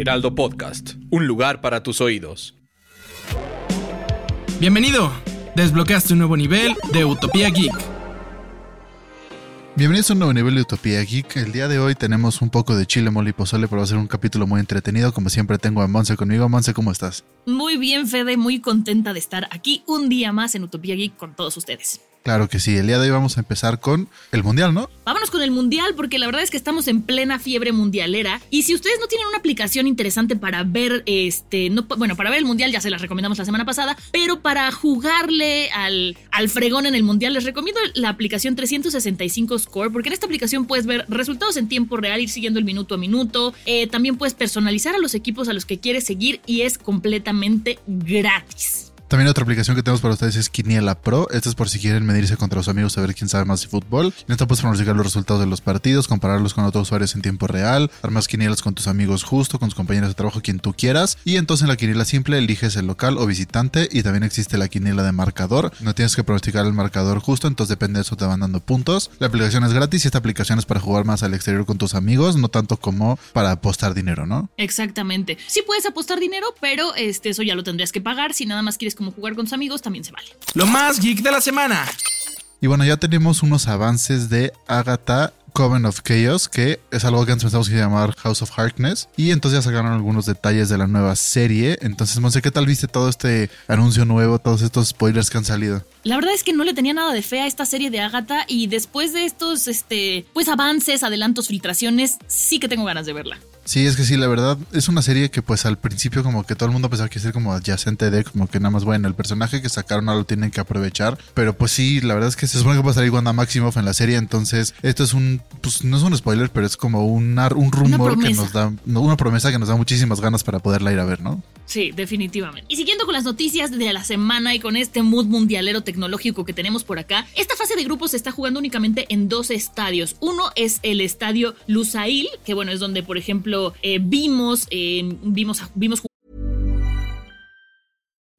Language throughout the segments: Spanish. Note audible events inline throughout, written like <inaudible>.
Heraldo Podcast, un lugar para tus oídos. Bienvenido. Desbloqueaste un nuevo nivel de Utopía Geek. Bienvenidos a un nuevo nivel de Utopía Geek. El día de hoy tenemos un poco de chile, mole y pozole, pero va a ser un capítulo muy entretenido. Como siempre tengo a Monse conmigo. Monse, ¿cómo estás? Muy bien, Fede, muy contenta de estar aquí un día más en Utopía Geek con todos ustedes. Claro que sí, el día de hoy vamos a empezar con el Mundial, ¿no? Vámonos con el Mundial porque la verdad es que estamos en plena fiebre mundialera y si ustedes no tienen una aplicación interesante para ver este, no, bueno, para ver el Mundial ya se las recomendamos la semana pasada, pero para jugarle al, al fregón en el Mundial les recomiendo la aplicación 365 Score porque en esta aplicación puedes ver resultados en tiempo real, ir siguiendo el minuto a minuto, eh, también puedes personalizar a los equipos a los que quieres seguir y es completamente gratis. También otra aplicación que tenemos para ustedes es Quiniela Pro. Esta es por si quieren medirse contra los amigos, a ver quién sabe más de fútbol. En esta puedes pronosticar los resultados de los partidos, compararlos con otros usuarios en tiempo real, armas quinielas con tus amigos justo, con tus compañeros de trabajo, quien tú quieras. Y entonces en la quiniela simple eliges el local o visitante y también existe la quiniela de marcador. No tienes que pronosticar el marcador justo, entonces depende de eso te van dando puntos. La aplicación es gratis y esta aplicación es para jugar más al exterior con tus amigos, no tanto como para apostar dinero, ¿no? Exactamente. Sí puedes apostar dinero, pero este, eso ya lo tendrías que pagar. Si nada más quieres como jugar con tus amigos, también se vale. Lo más geek de la semana. Y bueno, ya tenemos unos avances de Agatha Coven of Chaos, que es algo que antes pensamos que llamar House of Harkness. Y entonces ya sacaron algunos detalles de la nueva serie. Entonces, Monse, ¿qué tal viste todo este anuncio nuevo, todos estos spoilers que han salido? La verdad es que no le tenía nada de fe a esta serie de Agatha y después de estos este, pues avances, adelantos, filtraciones, sí que tengo ganas de verla. Sí, es que sí, la verdad es una serie que pues al principio como que todo el mundo pensaba que ser como adyacente de como que nada más bueno, el personaje que sacaron ahora lo tienen que aprovechar, pero pues sí, la verdad es que se supone que va a salir Wanda Maximoff en la serie, entonces esto es un, pues no es un spoiler, pero es como un, un rumor que nos da, una promesa que nos da muchísimas ganas para poderla ir a ver, ¿no? Sí, definitivamente. Y siguiendo con las noticias de la semana y con este mood mundialero tecnológico que tenemos por acá, esta fase de grupos se está jugando únicamente en dos estadios. Uno es el estadio Lusail, que bueno, es donde, por ejemplo, eh, vimos, eh, vimos, vimos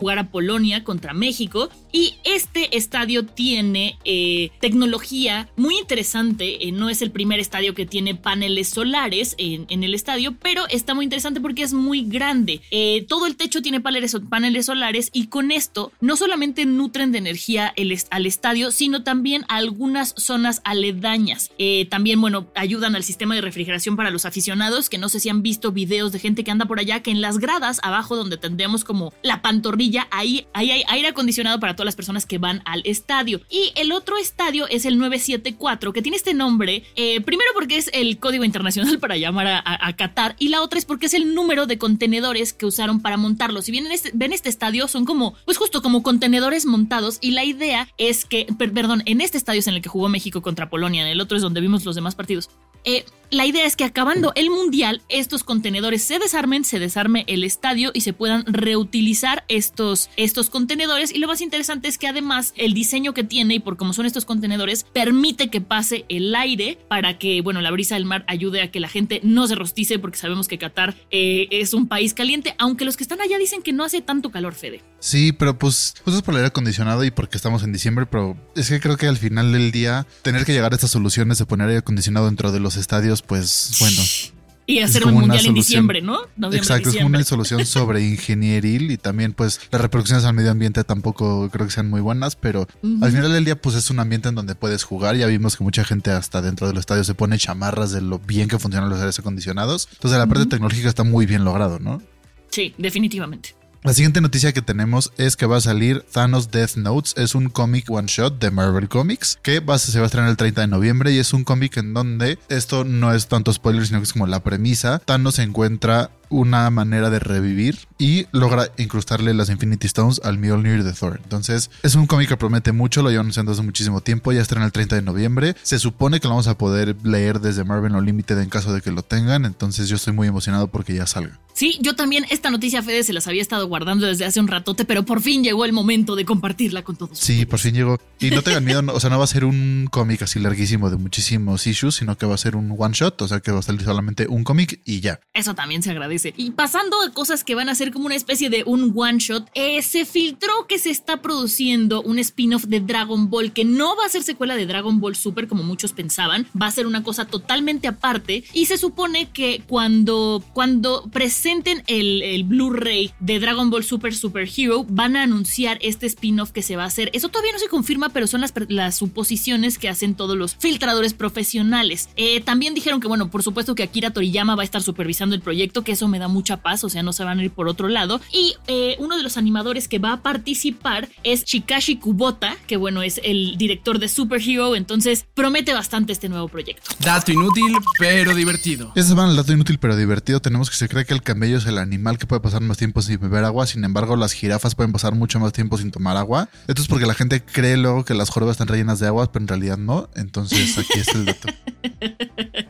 Jugar a Polonia contra México y este estadio tiene eh, tecnología muy interesante, eh, no es el primer estadio que tiene paneles solares en, el estadio, pero está muy interesante porque es muy grande. Eh, todo el techo tiene paneles, paneles, solares y con esto no solamente nutren de energía al estadio, sino también algunas zonas aledañas. También, bueno, ayudan al sistema de refrigeración para los aficionados, que no sé si han visto videos de gente que anda por allá, que en las gradas abajo donde tendremos como la pantorrilla, ahí, ahí hay aire acondicionado para todas las personas que van al estadio. Y el otro estadio es el 974, que tiene este nombre, eh, primero porque es el código internacional <laughs> para llamar a, a, Qatar, y la otra es porque es el número de contenedores que usaron para montarlo. Si bien en este, ven este estadio, son como, pues justo como contenedores montados, y la idea es que, per, perdón, en este estadio es en el que jugó México contra Polonia, en el otro es donde vimos los demás partidos. Eh, la idea es que acabando el mundial, estos contenedores se desarmen, se desarme el estadio y se puedan reutilizar estos, estos contenedores. Y lo más interesante es que además el diseño que tiene y por cómo son estos contenedores permite que pase el aire para que, bueno, la brisa del mar ayude a que la gente no se rostice porque sabemos que Qatar eh, es un país caliente, aunque los que están allá dicen que no hace tanto calor, Fede. Sí, pero pues, pues es por el aire acondicionado y porque estamos en diciembre, pero es que creo que al final del día tener que llegar a estas soluciones de poner aire acondicionado dentro de los estadios, pues bueno. Y hacer un mundial en diciembre, ¿no? Noviembre, exacto, diciembre. es una solución <laughs> sobre ingenieril y también pues las reproducciones al medio ambiente tampoco creo que sean muy buenas, pero uh -huh. al final del día pues es un ambiente en donde puedes jugar. Ya vimos que mucha gente hasta dentro del estadio se pone chamarras de lo bien que funcionan los aires acondicionados. Entonces la parte uh -huh. tecnológica está muy bien logrado, ¿no? Sí, definitivamente. La siguiente noticia que tenemos es que va a salir Thanos Death Notes. Es un cómic one shot de Marvel Comics que va, se va a estrenar el 30 de noviembre y es un cómic en donde esto no es tanto spoiler, sino que es como la premisa. Thanos se encuentra una manera de revivir y logra incrustarle las Infinity Stones al Mjolnir de Thor. Entonces, es un cómic que promete mucho, lo llevan anunciando hace muchísimo tiempo, ya estrena el 30 de noviembre. Se supone que lo vamos a poder leer desde Marvel Unlimited en caso de que lo tengan, entonces yo estoy muy emocionado porque ya salga. Sí, yo también esta noticia, Fede, se las había estado guardando desde hace un ratote, pero por fin llegó el momento de compartirla con todos. Sí, por fin llegó. Y no tengan miedo, o sea, no va a ser un cómic así larguísimo de muchísimos issues, sino que va a ser un one shot, o sea, que va a salir solamente un cómic y ya. Eso también se agradece. Y pasando a cosas que van a ser como una especie de un one shot, eh, se filtró que se está produciendo un spin-off de Dragon Ball que no va a ser secuela de Dragon Ball Super como muchos pensaban, va a ser una cosa totalmente aparte y se supone que cuando, cuando presenten el el Blu-ray de Dragon Ball Super Super Hero, van a anunciar este spin-off que se va a hacer. Eso todavía no se confirma, pero son las, las suposiciones que hacen todos los filtradores profesionales. Eh, también dijeron que, bueno, por supuesto que Akira Toriyama va a estar supervisando el proyecto, que eso me da mucha paz, o sea, no se van a ir por otro lado. Y eh, uno de los animadores que va a participar es Chikashi Kubota, que bueno, es el director de Super Hero, entonces promete bastante este nuevo proyecto. Dato inútil, pero divertido. Ese es el dato inútil pero divertido. Tenemos que se cree que el camello es el animal que puede pasar más tiempo sin beber agua, sin embargo las jirafas pueden pasar mucho más tiempo sin tomar agua. Esto es porque la gente cree luego que las jorobas están rellenas de agua, pero en realidad no. Entonces aquí está el dato. <laughs>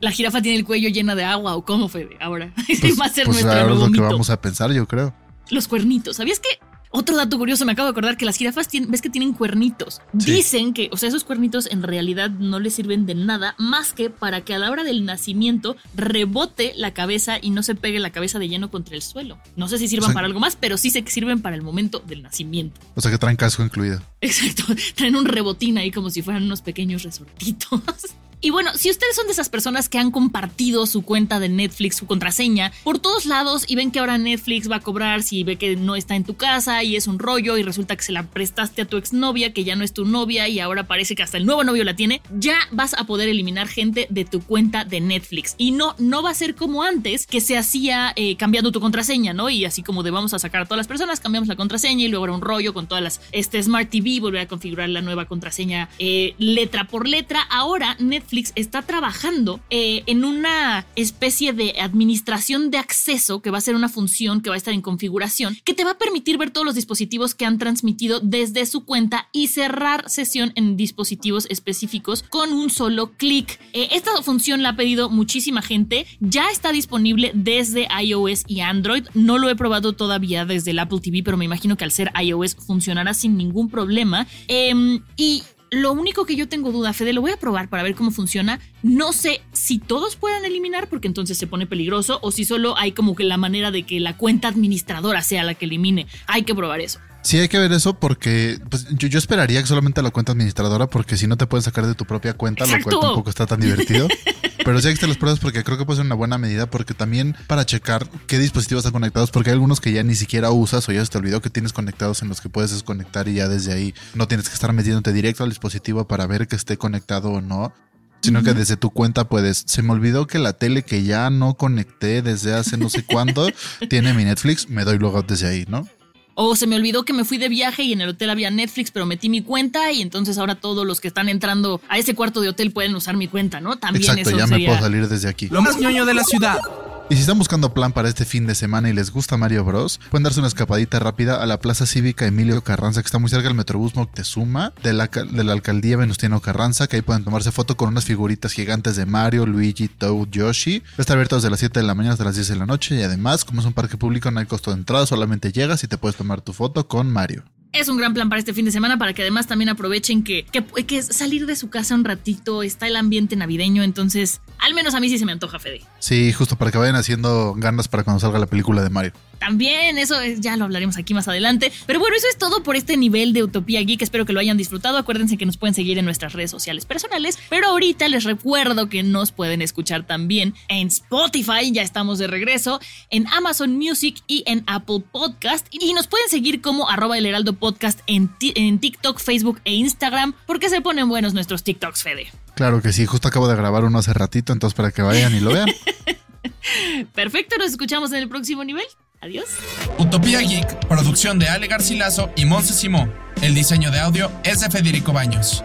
La jirafa tiene el cuello lleno de agua o cómo fue ahora. <laughs> Pues, va a ser pues nuestro ahora es nuevo lo que mito. vamos a pensar, yo creo. Los cuernitos. ¿Sabías que otro dato curioso, me acabo de acordar que las jirafas tienen, ves que tienen cuernitos. Sí. Dicen que, o sea, esos cuernitos en realidad no les sirven de nada más que para que a la hora del nacimiento rebote la cabeza y no se pegue la cabeza de lleno contra el suelo. No sé si sirvan O sea, para algo más, pero sí sé que sirven para el momento del nacimiento. O sea que traen casco incluido. Exacto, <laughs> traen un rebotín ahí como si fueran unos pequeños resortitos. Y bueno, si ustedes son de esas personas que han compartido su cuenta de Netflix, su contraseña, por todos lados y ven que ahora Netflix va a cobrar si ve que no está en tu casa y es un rollo y resulta que se la prestaste a tu exnovia que ya no es tu novia y ahora parece que hasta el nuevo novio la tiene, ya vas a poder eliminar gente de tu cuenta de Netflix. Y no, no va a ser como antes que se hacía eh, cambiando tu contraseña, ¿no? Y así como de vamos a sacar a todas las personas, cambiamos la contraseña y luego era un rollo con todas las, este Smart TV, volver a configurar la nueva contraseña eh, letra por letra. Ahora Netflix está trabajando eh, en una especie de administración de acceso que va a ser una función que va a estar en configuración que te va a permitir ver todos los dispositivos que han transmitido desde su cuenta y cerrar sesión en dispositivos específicos con un solo clic. Eh, esta función la ha pedido muchísima gente, ya está disponible desde iOS y Android. No lo he probado todavía desde el Apple TV, pero me imagino que al ser iOS funcionará sin ningún problema. Em, y lo único que yo tengo duda, Fede, lo voy a probar para ver cómo funciona. No sé si todos puedan eliminar, porque entonces se pone peligroso, o si solo hay como que la manera de que la cuenta administradora sea la que elimine. Hay que probar eso. Sí, hay que ver eso porque pues, yo, yo esperaría que solamente la cuenta administradora, porque si no te pueden sacar de tu propia cuenta, lo cual tampoco está tan divertido. <laughs> Pero sí existen las pruebas porque creo que puede ser una buena medida, porque también para checar qué dispositivos están conectados, porque hay algunos que ya ni siquiera usas o ya se te olvidó que tienes conectados en los que puedes desconectar y ya desde ahí no tienes que estar metiéndote directo al dispositivo para ver que esté conectado o no. Sino que desde tu cuenta puedes. Se me olvidó que la tele que ya no conecté desde hace no sé cuándo <laughs> tiene mi Netflix. Me doy logout desde ahí, ¿no? O se me olvidó que me fui de viaje y en el hotel había Netflix, pero metí mi cuenta y entonces ahora todos los que están entrando a ese cuarto de hotel pueden usar mi cuenta, ¿no? También Exacto, eso ya me puedo salir desde aquí. Lo más ñoño de la ciudad. Y si están buscando plan para este fin de semana y les gusta Mario Bros, pueden darse una escapadita rápida a la Plaza Cívica Emilio Carranza, que está muy cerca del Metrobús Moctezuma, de la, de la alcaldía Venustiano Carranza, que ahí pueden tomarse foto con unas figuritas gigantes de Mario, Luigi, Toad, Yoshi. Está abierto desde las 7 de la mañana hasta las 10 de la noche y además, como es un parque público, no hay costo de entrada, solamente llegas y te puedes tomar tu foto con Mario. Es un gran plan para este fin de semana para que además también aprovechen que, que, que salir de su casa un ratito, está el ambiente navideño, entonces al menos a mí sí se me antoja, Fede. Sí, justo para que vayan haciendo ganas para cuando salga la película de Mario. También, eso es- ya lo hablaremos aquí más adelante. Pero bueno, eso es todo por este nivel de Utopía Geek. Espero que lo hayan disfrutado. Acuérdense que nos pueden seguir en nuestras redes sociales personales. Pero ahorita les recuerdo que nos pueden escuchar también en Spotify. Ya estamos de regreso. En Amazon Music y en Apple Podcast. Y nos pueden seguir como arroba el heraldo podcast en, en TikTok, Facebook e Instagram. Porque se ponen buenos nuestros TikToks, Fede. Claro que sí, justo acabo de grabar uno hace ratito, entonces para que vayan y lo vean. <laughs> Perfecto, nos escuchamos en el próximo nivel. Adiós. Utopía Geek, producción de Ale Garcilaso y Monse Simó. El diseño de audio es de Federico Baños.